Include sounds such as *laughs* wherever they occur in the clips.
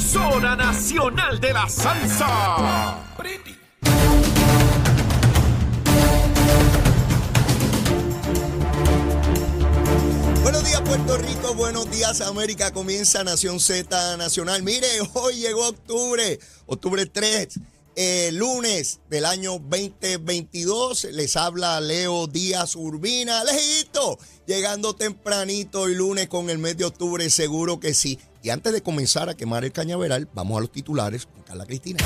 emisora nacional de la salsa. Buenos días Puerto Rico, buenos días América, comienza Nación Z Nacional. Mire, hoy llegó octubre, octubre 3, eh, lunes del año 2022. Les habla Leo Díaz Urbina, lejito, llegando tempranito y lunes con el mes de octubre, seguro que sí. Y antes de comenzar a quemar el cañaveral, vamos a los titulares con Carla Cristina.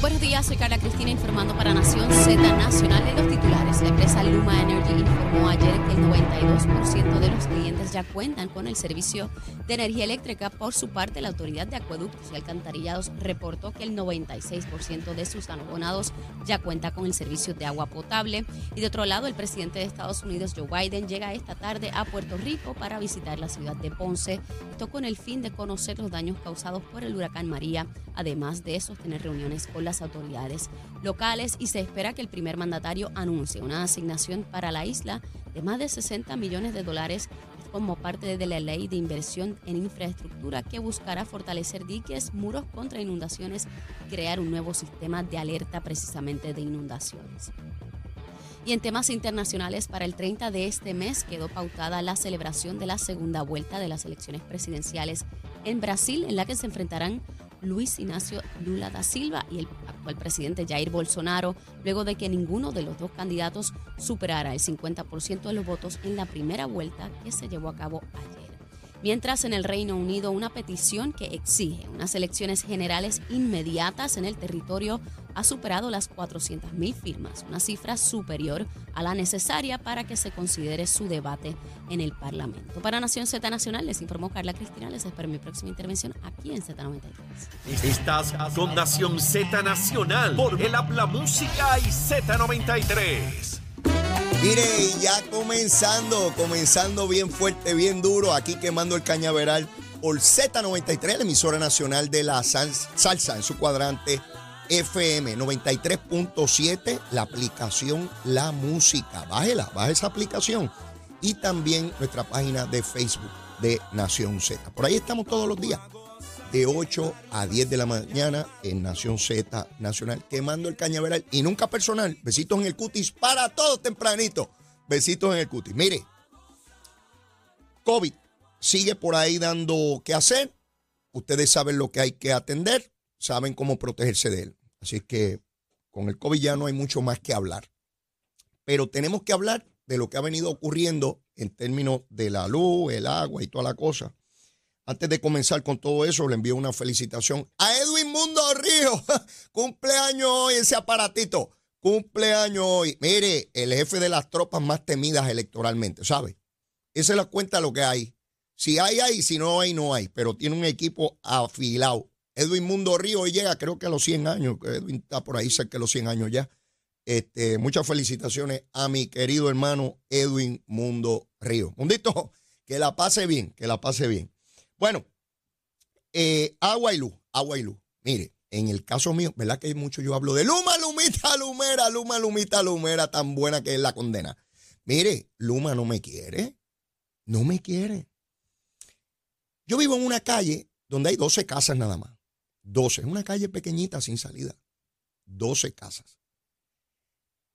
Buenos días, soy Carla Cristina informando para Nación Z Nacional de los titulares. La empresa Luma Energy informó ayer que el 92% de los clientes ya cuentan con el servicio de energía eléctrica. Por su parte, la Autoridad de Acueductos y Alcantarillados reportó que el 96% de sus abonados ya cuenta con el servicio de agua potable. Y de otro lado, el presidente de Estados Unidos, Joe Biden, llega esta tarde a Puerto Rico para visitar la ciudad de Ponce. Esto con el fin de conocer los daños causados por el huracán María, además de sostener reuniones con las autoridades locales y se espera que el primer mandatario anuncie una asignación para la isla de más de 60 millones de dólares como parte de la ley de inversión en infraestructura que buscará fortalecer diques, muros contra inundaciones y crear un nuevo sistema de alerta precisamente de inundaciones. Y en temas internacionales, para el 30 de este mes quedó pautada la celebración de la segunda vuelta de las elecciones presidenciales en Brasil, en la que se enfrentarán Luis Ignacio Lula da Silva y el actual presidente Jair Bolsonaro, luego de que ninguno de los dos candidatos superara el 50% de los votos en la primera vuelta que se llevó a cabo ayer. Mientras en el Reino Unido una petición que exige unas elecciones generales inmediatas en el territorio ha superado las 400.000 firmas, una cifra superior a la necesaria para que se considere su debate en el Parlamento. Para Nación Z Nacional les informó Carla Cristina, les espero mi próxima intervención aquí en Z93. Estás con Nación Z Nacional por el Habla Música y Z93. Mire, ya comenzando, comenzando bien fuerte, bien duro, aquí quemando el cañaveral por Z93, la emisora nacional de la salsa en su cuadrante FM 93.7, la aplicación La Música. Bájela, baje esa aplicación. Y también nuestra página de Facebook de Nación Z. Por ahí estamos todos los días, de 8 a 10 de la mañana en Nación Z Nacional, quemando el cañaveral y nunca personal. Besitos en el cutis para todos tempranito. Besitos en el cutis. Mire, COVID sigue por ahí dando qué hacer. Ustedes saben lo que hay que atender, saben cómo protegerse de él. Así que con el COVID ya no hay mucho más que hablar. Pero tenemos que hablar de lo que ha venido ocurriendo en términos de la luz, el agua y toda la cosa. Antes de comenzar con todo eso, le envío una felicitación a Edwin Mundo Río. *laughs* Cumpleaños hoy ese aparatito. Cumpleaños hoy. Mire, el jefe de las tropas más temidas electoralmente, ¿sabe? Esa es la cuenta de lo que hay. Si hay, hay. Si no hay, no hay. Pero tiene un equipo afilado. Edwin Mundo Río hoy llega creo que a los 100 años. Edwin está por ahí cerca de los 100 años ya. Este, muchas felicitaciones a mi querido hermano Edwin Mundo Río. Mundito, que la pase bien, que la pase bien. Bueno, eh, agua y luz, agua y luz. Mire, en el caso mío, ¿verdad que mucho yo hablo de Luma, Lumita, Lumera, Luma, Lumita, Lumera, tan buena que es la condena? Mire, Luma no me quiere, no me quiere. Yo vivo en una calle donde hay 12 casas nada más. 12. Es una calle pequeñita sin salida. 12 casas.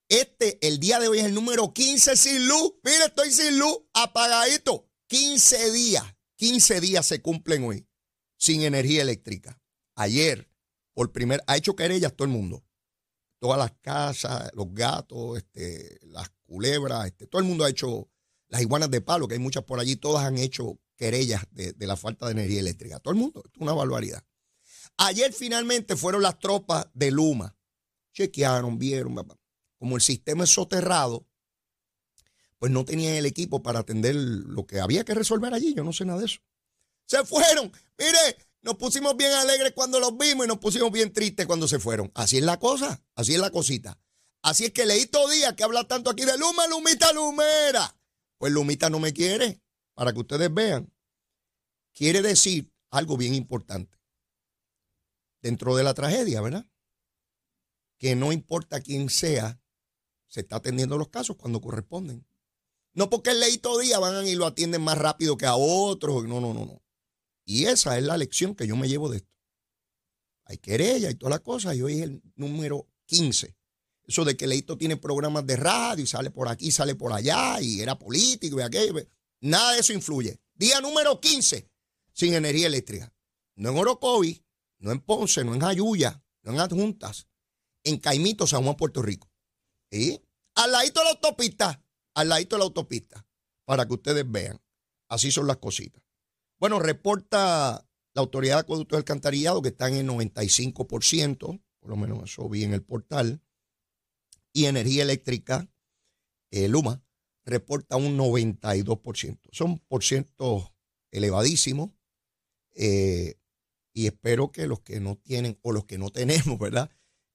Este, el día de hoy, es el número 15 sin luz. Mire, estoy sin luz, apagadito. 15 días. 15 días se cumplen hoy sin energía eléctrica. Ayer, por primer, ha hecho querellas todo el mundo. Todas las casas, los gatos, este, las culebras, este, todo el mundo ha hecho, las iguanas de palo, que hay muchas por allí, todas han hecho querellas de, de la falta de energía eléctrica. Todo el mundo, es una barbaridad. Ayer finalmente fueron las tropas de Luma. Chequearon, vieron, como el sistema es soterrado, pues no tenían el equipo para atender lo que había que resolver allí. Yo no sé nada de eso. Se fueron. Mire, Nos pusimos bien alegres cuando los vimos y nos pusimos bien tristes cuando se fueron. Así es la cosa, así es la cosita. Así es que Leito Díaz, que habla tanto aquí de Luma, Lumita, Lumera. Pues Lumita no me quiere, para que ustedes vean. Quiere decir algo bien importante. Dentro de la tragedia, ¿verdad? Que no importa quién sea, se está atendiendo los casos cuando corresponden. No porque el Leito Díaz van y lo atienden más rápido que a otros. No, no, no, no. Y esa es la lección que yo me llevo de esto. Hay querella y todas las cosas, y hoy es el número 15. Eso de que Leito tiene programas de radio y sale por aquí, sale por allá, y era político y aquello. Nada de eso influye. Día número 15 sin energía eléctrica. No en Orocovi, no en Ponce, no en Jayuya, no en Adjuntas, en Caimito, San Juan, Puerto Rico. ¿Y? Al ladito de la autopista, al ladito de la autopista, para que ustedes vean. Así son las cositas. Bueno, reporta la Autoridad de Acueducto del Alcantarillado que están en 95%, por lo menos eso vi en el portal, y energía eléctrica, eh, Luma, reporta un 92%. Son por ciento elevadísimos eh, y espero que los que no tienen o los que no tenemos, ¿verdad?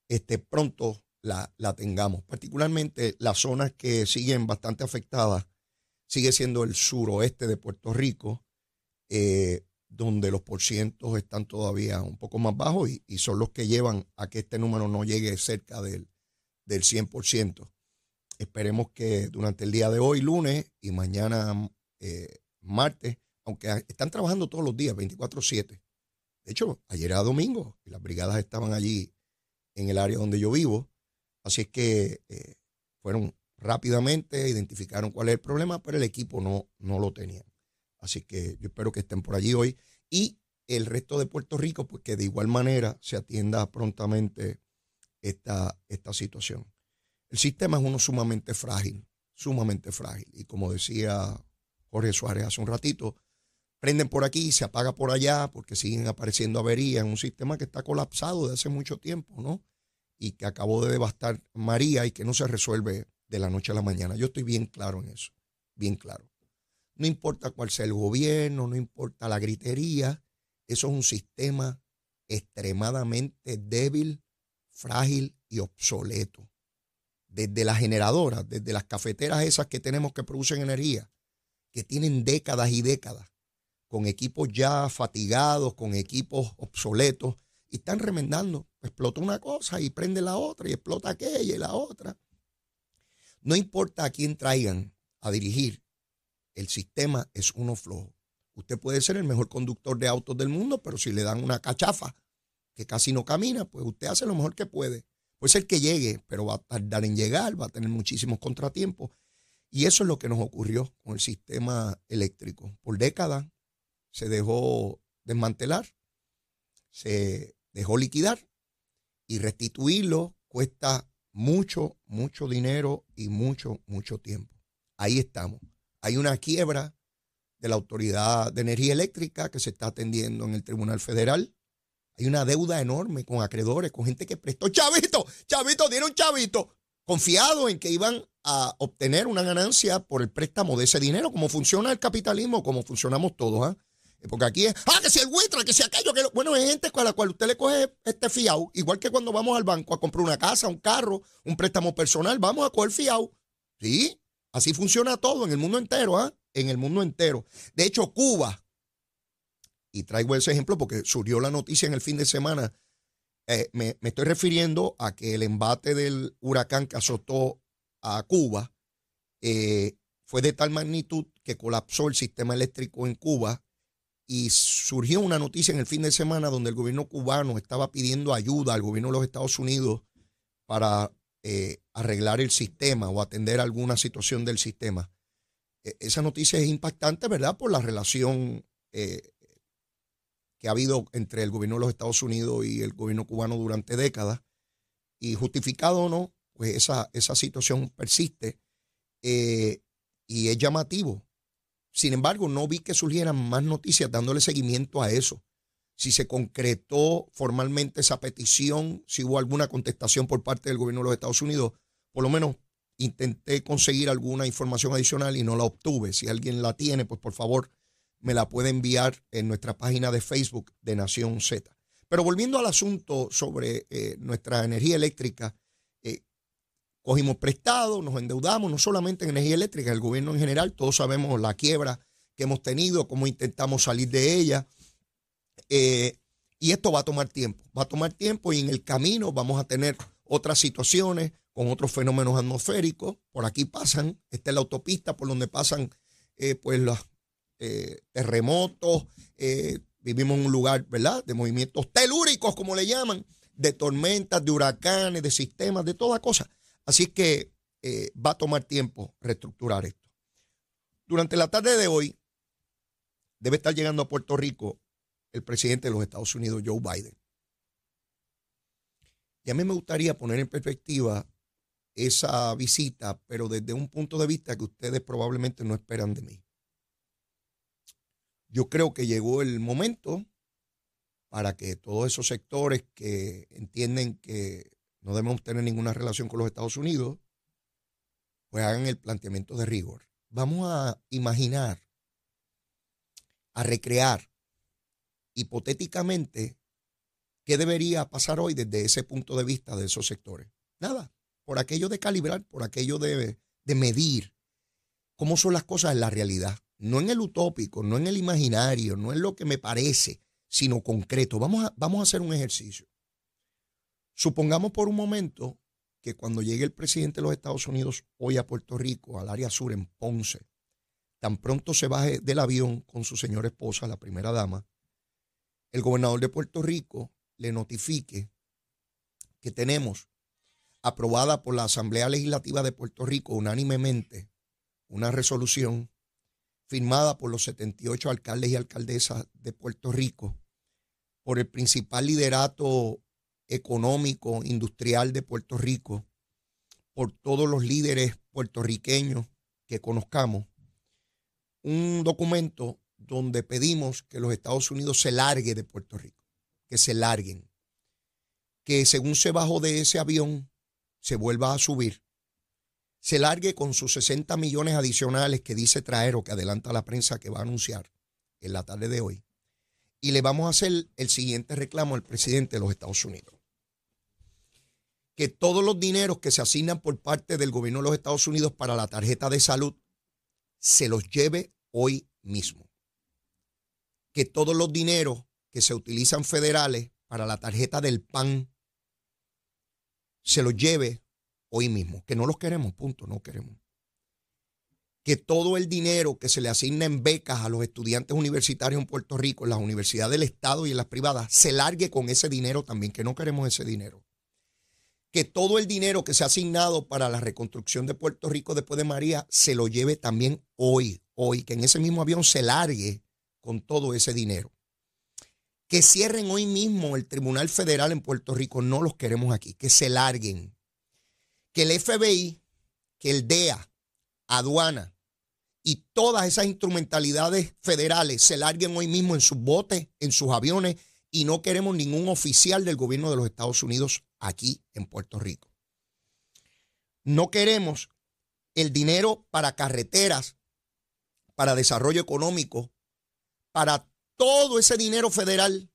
Este, pronto la, la tengamos. Particularmente las zonas que siguen bastante afectadas, sigue siendo el suroeste de Puerto Rico, eh, donde los porcientos están todavía un poco más bajos y, son los que llevan a que este número no llegue cerca del, del 100%. Esperemos que durante el día de hoy, lunes, y mañana, eh, martes, aunque están trabajando todos los días, 24-7. De hecho, ayer era domingo y las brigadas estaban allí en el área donde yo vivo. Así es que eh, fueron rápidamente, identificaron cuál es el problema, pero el equipo no, no lo tenía. Así que yo espero que estén por allí hoy. Y el resto de Puerto Rico, pues que de igual manera se atienda prontamente esta, esta situación. El sistema es uno sumamente frágil, sumamente frágil. Y como decía Jorge Suárez hace un ratito, prenden por aquí, se apaga por allá, porque siguen apareciendo averías en un sistema que está colapsado desde hace mucho tiempo, ¿no? Y que acabó de devastar María y que no se resuelve de la noche a la mañana. Yo estoy bien claro en eso, bien claro. No importa cuál sea el gobierno, no importa la gritería, eso es un sistema extremadamente débil, frágil y obsoleto. Desde las generadoras, desde las cafeteras esas que tenemos que producen energía, que tienen décadas y décadas, con equipos ya fatigados, con equipos obsoletos, y están remendando. Explota una cosa y prende la otra, y explota aquella y la otra. No importa a quién traigan a dirigir, el sistema es uno flojo. Usted puede ser el mejor conductor de autos del mundo, pero si le dan una cachafa que casi no camina, pues usted hace lo mejor que puede. Puede ser que llegue, pero va a tardar en llegar, va a tener muchísimos contratiempos. Y eso es lo que nos ocurrió con el sistema eléctrico. Por décadas se dejó desmantelar, se dejó liquidar y restituirlo cuesta mucho, mucho dinero y mucho, mucho tiempo. Ahí estamos. Hay una quiebra de la Autoridad de Energía Eléctrica que se está atendiendo en el Tribunal Federal. Hay una deuda enorme con acreedores, con gente que prestó chavito, chavito, dieron chavito, confiado en que iban a obtener una ganancia por el préstamo de ese dinero, como funciona el capitalismo, como funcionamos todos. ¿ah? Porque aquí es, ah, que si el buitre, que si aquello, que bueno, es gente con la cual usted le coge este fiao, igual que cuando vamos al banco a comprar una casa, un carro, un préstamo personal, vamos a coger fiao. ¿Sí? Así funciona todo en el mundo entero, ¿ah? En el mundo entero. De hecho, Cuba, y traigo ese ejemplo porque surgió la noticia en el fin de semana, eh, me, estoy refiriendo a que el embate del huracán que azotó a Cuba eh, fue de tal magnitud que colapsó el sistema eléctrico en Cuba y surgió una noticia en el fin de semana donde el gobierno cubano estaba pidiendo ayuda al gobierno de los Estados Unidos para eh, arreglar el sistema o atender alguna situación del sistema. E, esa noticia es impactante, ¿verdad? Por la relación eh, que ha habido entre el gobierno de los Estados Unidos y el gobierno cubano durante décadas. Y justificado o no, pues esa, esa situación persiste eh, y es llamativo. Sin embargo, no vi que surgieran más noticias dándole seguimiento a eso si se concretó formalmente esa petición, si hubo alguna contestación por parte del gobierno de los Estados Unidos. Por lo menos intenté conseguir alguna información adicional y no la obtuve. Si alguien la tiene, pues por favor me la puede enviar en nuestra página de Facebook de Nación Z. Pero volviendo al asunto sobre eh, nuestra energía eléctrica, cogimos prestado, nos endeudamos, no solamente en energía eléctrica, el gobierno en general, todos sabemos la quiebra que hemos tenido, cómo intentamos salir de ella. Eh, y esto va a tomar tiempo, va a tomar tiempo y en el camino vamos a tener otras situaciones con otros fenómenos atmosféricos. Por aquí pasan, esta es la autopista por donde pasan pues los terremotos, Vivimos en un lugar, ¿verdad? De movimientos telúricos, como le llaman, de tormentas, de huracanes, de sistemas, de toda cosa. Así que eh, va a tomar tiempo reestructurar esto. Durante la tarde de hoy debe estar llegando a Puerto Rico el presidente de los Estados Unidos, Joe Biden. Y a mí me gustaría poner en perspectiva esa visita, pero desde un punto de vista que ustedes probablemente no esperan de mí. Yo creo que llegó el momento para que todos esos sectores que entienden que no debemos tener ninguna relación con los Estados Unidos, pues hagan el planteamiento de rigor. Vamos a imaginar, a recrear hipotéticamente qué debería pasar hoy desde ese punto de vista de esos sectores. Nada, por aquello de calibrar, por aquello de, de medir cómo son las cosas en la realidad no en el utópico, no en el imaginario, no en lo que me parece, sino concreto. Vamos a, vamos a hacer un ejercicio. Supongamos por un momento que cuando llegue el presidente de los Estados Unidos hoy a Puerto Rico, al área sur, en Ponce, tan pronto se baje del avión con su señora esposa, la primera dama, el gobernador de Puerto Rico le notifique que tenemos aprobada por la Asamblea Legislativa de Puerto Rico unánimemente una resolución firmada por los 78 alcaldes y alcaldesas de Puerto Rico, por el principal liderato económico, industrial de Puerto Rico, por todos los líderes puertorriqueños que conozcamos, un documento donde pedimos que los Estados Unidos se largue de Puerto Rico, que se larguen, que según se bajó de ese avión, se vuelva a subir se largue con sus 60 millones adicionales que dice traer o que adelanta la prensa que va a anunciar en la tarde de hoy. Y le vamos a hacer el siguiente reclamo al presidente de los Estados Unidos. Que todos los dineros que se asignan por parte del gobierno de los Estados Unidos para la tarjeta de salud se los lleve hoy mismo. Que todos los dineros que se utilizan federales para la tarjeta del PAN se los lleve hoy mismo, que no los queremos, punto, no queremos. Que todo el dinero que se le asigna en becas a los estudiantes universitarios en Puerto Rico, en las universidades del Estado y en las privadas, se largue con ese dinero también, que no queremos ese dinero. Que todo el dinero que se ha asignado para la reconstrucción de Puerto Rico después de María se lo lleve también hoy, hoy, que en ese mismo avión se largue con todo ese dinero. Que cierren hoy mismo el Tribunal Federal en Puerto Rico, no los queremos aquí, que se larguen que el FBI, que el DEA, aduana y todas esas instrumentalidades federales se larguen hoy mismo en sus botes, en sus aviones, y no queremos ningún oficial del gobierno de los Estados Unidos aquí en Puerto Rico. No queremos el dinero para carreteras, para desarrollo económico, para todo ese dinero federal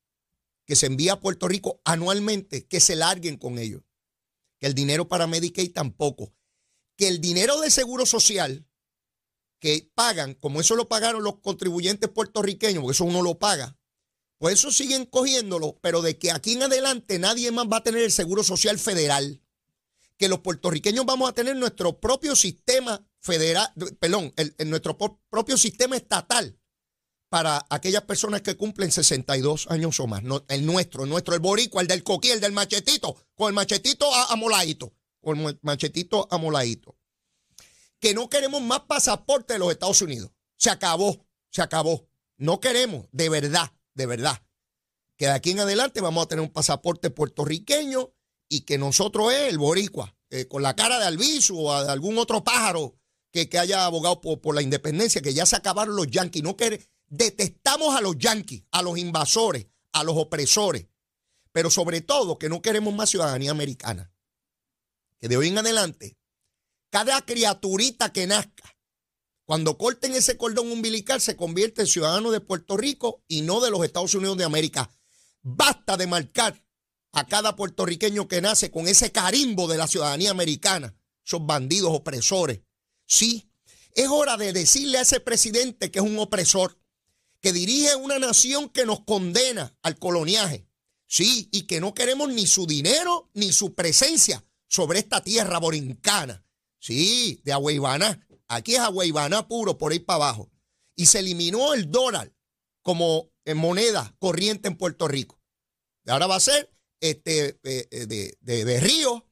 que se envía a Puerto Rico anualmente, que se larguen con ellos que el dinero para Medicaid tampoco, que el dinero de seguro social que pagan, como eso lo pagaron los contribuyentes puertorriqueños, porque eso uno lo paga, pues eso siguen cogiéndolo, pero de que aquí en adelante nadie más va a tener el seguro social federal, que los puertorriqueños vamos a tener nuestro propio sistema federal, perdón, nuestro propio sistema estatal para aquellas personas que cumplen 62 años o más. el nuestro, el nuestro, el boricua, el del coquí, el del machetito, con el machetito amoladito, con el machetito amoladito. Que no queremos más pasaporte de los Estados Unidos. Se acabó, se acabó. No queremos, de verdad, de verdad. Que de aquí en adelante vamos a tener un pasaporte puertorriqueño y que nosotros es el boricua, eh, con la cara de Albizu o de algún otro pájaro que, que haya abogado por, por, la independencia, que ya se acabaron los yanquis. No, queremos detestamos a los yanquis, a los invasores, a los opresores, pero sobre todo que no queremos más ciudadanía americana. Que de hoy en adelante, cada criaturita que nazca Cuando corten ese cordón umbilical, se convierte en ciudadano de Puerto Rico y no de los Estados Unidos de América. Basta de marcar a cada puertorriqueño que nace con ese carimbo de la ciudadanía americana, esos bandidos opresores. Sí, es hora de decirle a ese presidente que es un opresor, que dirige una nación que nos condena al coloniaje. Sí, y que no queremos ni su dinero ni su presencia sobre esta tierra borincana. Sí, de Agüeybaná. Aquí es Agüeybaná puro, por ahí para abajo. Y se eliminó el dólar como moneda corriente en Puerto Rico. ahora va a ser este, eh, eh, de, de, de, Río,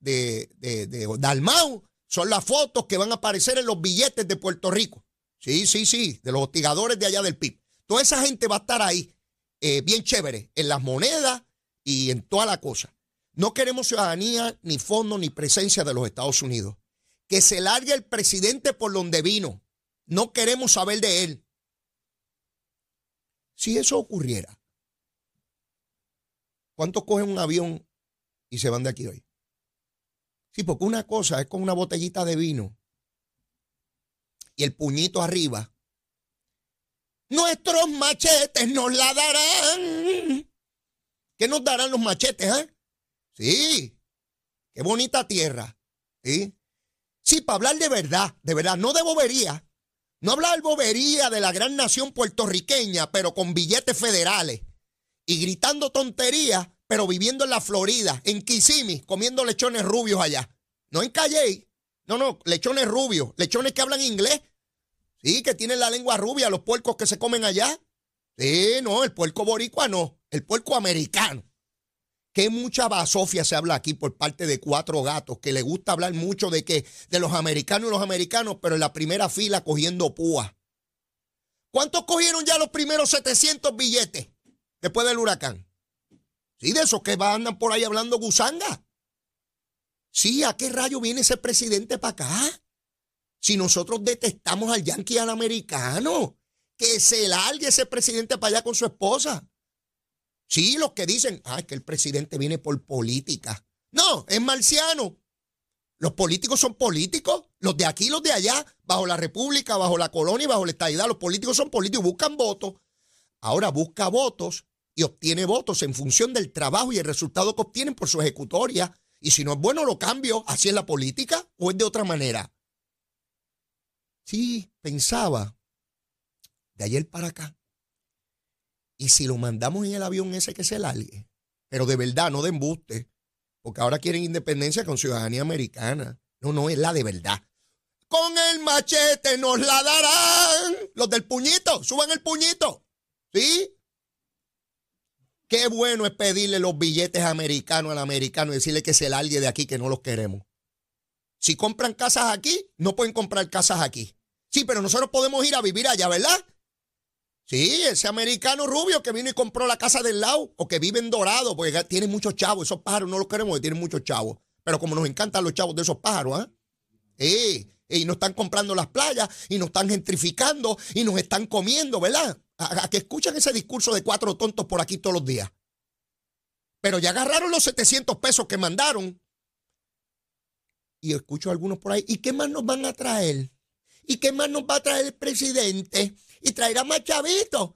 de, de, de Dalmau. Son las fotos que van a aparecer en los billetes de Puerto Rico. Sí, sí, sí, de los hostigadores de allá del PIB. Toda esa gente va a estar ahí, eh, bien chévere, en las monedas y en toda la cosa. No queremos ciudadanía, ni fondo, ni presencia de los Estados Unidos. Que se largue el presidente por donde vino. No queremos saber de él. Si eso ocurriera, ¿cuántos cogen un avión y se van de aquí hoy? Sí, porque una cosa es con una botellita de vino y el puñito arriba. Nuestros machetes nos la darán. ¿Qué nos darán los machetes, eh? Sí, qué bonita tierra. Sí, sí para hablar de verdad, de verdad, no de bobería. No hablar bobería de la gran nación puertorriqueña, pero con billetes federales. Y gritando tonterías, pero viviendo en la Florida, en Kissimmee, comiendo lechones rubios allá. No en Calle. No, no, lechones rubios, lechones que hablan inglés. Sí, que tienen la lengua rubia, los puercos que se comen allá. Sí, no, el puerco boricua no, el puerco americano. Que mucha basofia se habla aquí por parte de cuatro gatos que le gusta hablar mucho de que de los americanos y los americanos, pero en la primera fila cogiendo púa. ¿Cuántos cogieron ya los primeros 700 billetes después del huracán? Sí, de esos que andan por ahí hablando gusanga. Sí, ¿a qué rayo viene ese presidente para acá? Si nosotros detestamos al yanqui al americano, que se largue ese presidente para allá con su esposa. Sí, los que dicen, ay, que el presidente viene por política. No, es marciano. Los políticos son políticos, los de aquí, los de allá, bajo la república, bajo la colonia y bajo la estadidad. Los políticos son políticos, buscan votos. Ahora busca votos y obtiene votos en función del trabajo y el resultado que obtienen por su ejecutoria. Y si no es bueno, lo cambio. ¿Así es la política o es de otra manera? Sí, pensaba de ayer para acá. Y si lo mandamos en el avión ese que se largue, pero de verdad, no de embuste, porque ahora quieren independencia con ciudadanía americana. No, no, es la de verdad. Con el machete nos la darán. Los del puñito, suban el puñito. ¿Sí? Qué bueno es pedirle los billetes americanos al americano y decirle que se largue de aquí, que no los queremos. Si compran casas aquí, no pueden comprar casas aquí. Sí, pero nosotros podemos ir a vivir allá, ¿verdad? Sí, ese americano rubio que vino y compró la casa del lado o que vive en Dorado, porque tiene muchos chavos. Esos pájaros no los queremos tienen muchos chavos. Pero como nos encantan los chavos de esos pájaros, ¿ah? ¿eh? y nos están comprando las playas y nos están gentrificando y nos están comiendo, ¿verdad? A, que escuchan ese discurso de cuatro tontos por aquí todos los días. Pero ya agarraron los 700 pesos que mandaron. Y escucho a algunos por ahí. ¿Y qué más nos van a traer? ¿Y qué más nos va a traer el presidente? Y traerá más chavitos.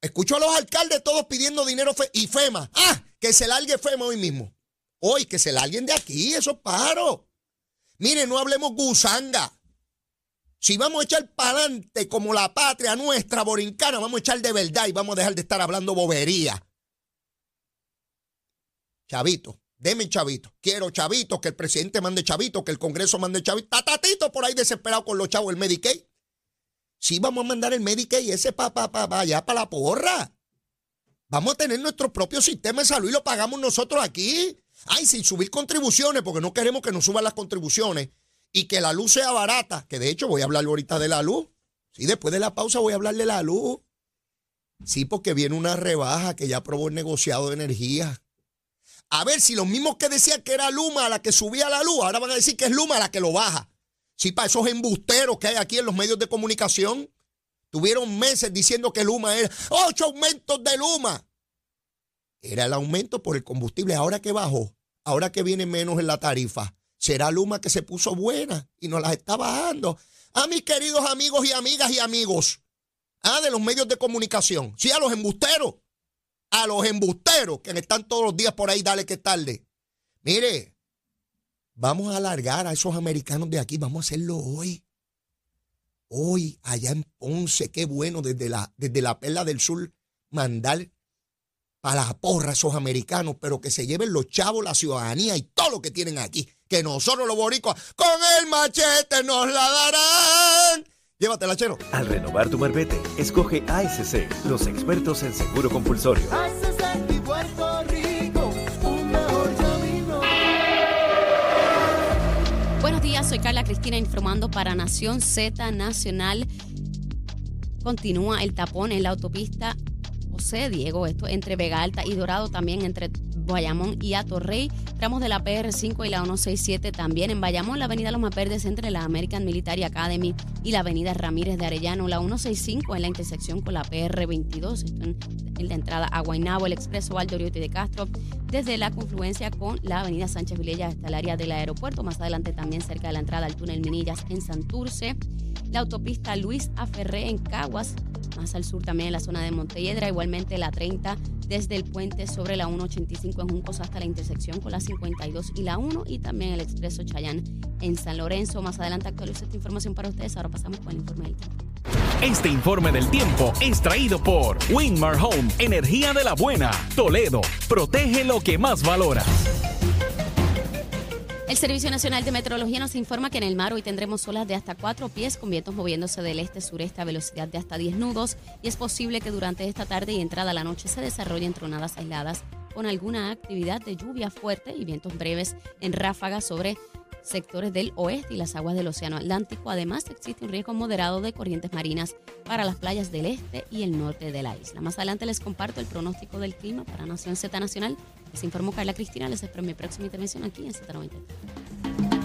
Escucho a los alcaldes todos pidiendo dinero y FEMA. Ah, que se largue FEMA hoy mismo. Hoy, que se larguen de aquí, esos pájaros. Mire, no hablemos gusanga. Si vamos a echar para adelante como la patria nuestra borincana, vamos a echar de verdad y vamos a dejar de estar hablando bobería. Chavito, deme chavito. Quiero chavito, que el presidente mande chavito, que el Congreso mande chavito. Tatatito por ahí desesperado con los chavos del Medicaid. Sí, vamos a mandar el Medicaid y ese papá pa, pa, allá para la porra. Vamos a tener nuestro propio sistema de salud y lo pagamos nosotros aquí. Ay, sin subir contribuciones, porque no queremos que nos suban las contribuciones y que la luz sea barata, que de hecho voy a hablar ahorita de la luz. Sí, después de la pausa voy a hablar de la luz. Sí, porque viene una rebaja que ya aprobó el negociado de energía. A ver si los mismos que decían que era Luma la que subía la luz, ahora van a decir que es Luma la que lo baja. Sí, para esos embusteros que hay aquí en los medios de comunicación. Tuvieron meses diciendo que Luma era ocho aumentos de Luma. Era el aumento por el combustible. Ahora que bajó, ahora que viene menos en la tarifa, será Luma que se puso buena y nos las está bajando. a mis queridos amigos y amigas y amigos ah, de los medios de comunicación. Sí, a los embusteros. A los embusteros que están todos los días por ahí, dale que tarde. Mire, vamos a alargar a esos americanos de aquí, vamos a hacerlo hoy. Hoy, allá en Ponce, qué bueno, desde la, desde la Perla del Sur, mandar para la porra a esos americanos, pero que se lleven los chavos, la ciudadanía y todo lo que tienen aquí. Que nosotros los boricuas con el machete nos la darán. Llévatela, chero. Al renovar tu marbete, escoge ASC, los expertos en seguro compulsorio. Buenos soy Carla Cristina informando para Nación Z Nacional. Continúa el tapón en la autopista José Diego, esto entre Vega Alta y Dorado, también entre Bayamón y Atorrey, tramos de la PR5 y la 167 también en Bayamón, la avenida Loma Verdes entre la American Military Academy y la avenida Ramírez de Arellano, la 165 en la intersección con la PR22, esto en, la entrada a Guaynabo, el expreso Valdoriote de Castro, desde la confluencia con la avenida Sánchez Vilella hasta el área del aeropuerto, más adelante también cerca de la entrada al túnel Minillas en Santurce, la autopista Luis Aferré en Caguas, más al sur también en la zona de Montelledra, igualmente la 30 desde el puente sobre la 185 en Juncos hasta la intersección con la 52 y la 1 y también el expreso Chayán en San Lorenzo. Más adelante actualizo esta información para ustedes. Ahora pasamos con el informe del tiempo. Este informe del tiempo es traído por Winmar Home, energía de la buena. Toledo, protege lo que más valoras. El Servicio Nacional de Meteorología nos informa que en el mar hoy tendremos olas de hasta 4 pies con vientos moviéndose del este-sureste a velocidad de hasta 10 nudos y es posible que durante esta tarde y entrada a la noche se desarrollen tronadas aisladas con alguna actividad de lluvia fuerte y vientos breves en ráfagas sobre sectores del oeste y las aguas del Océano Atlántico. Además, existe un riesgo moderado de corrientes marinas para las playas del este y el norte de la isla. Más adelante les comparto el pronóstico del clima para Nación Z Nacional. Les informó Carla Cristina, les espero mi próxima intervención aquí en Z93.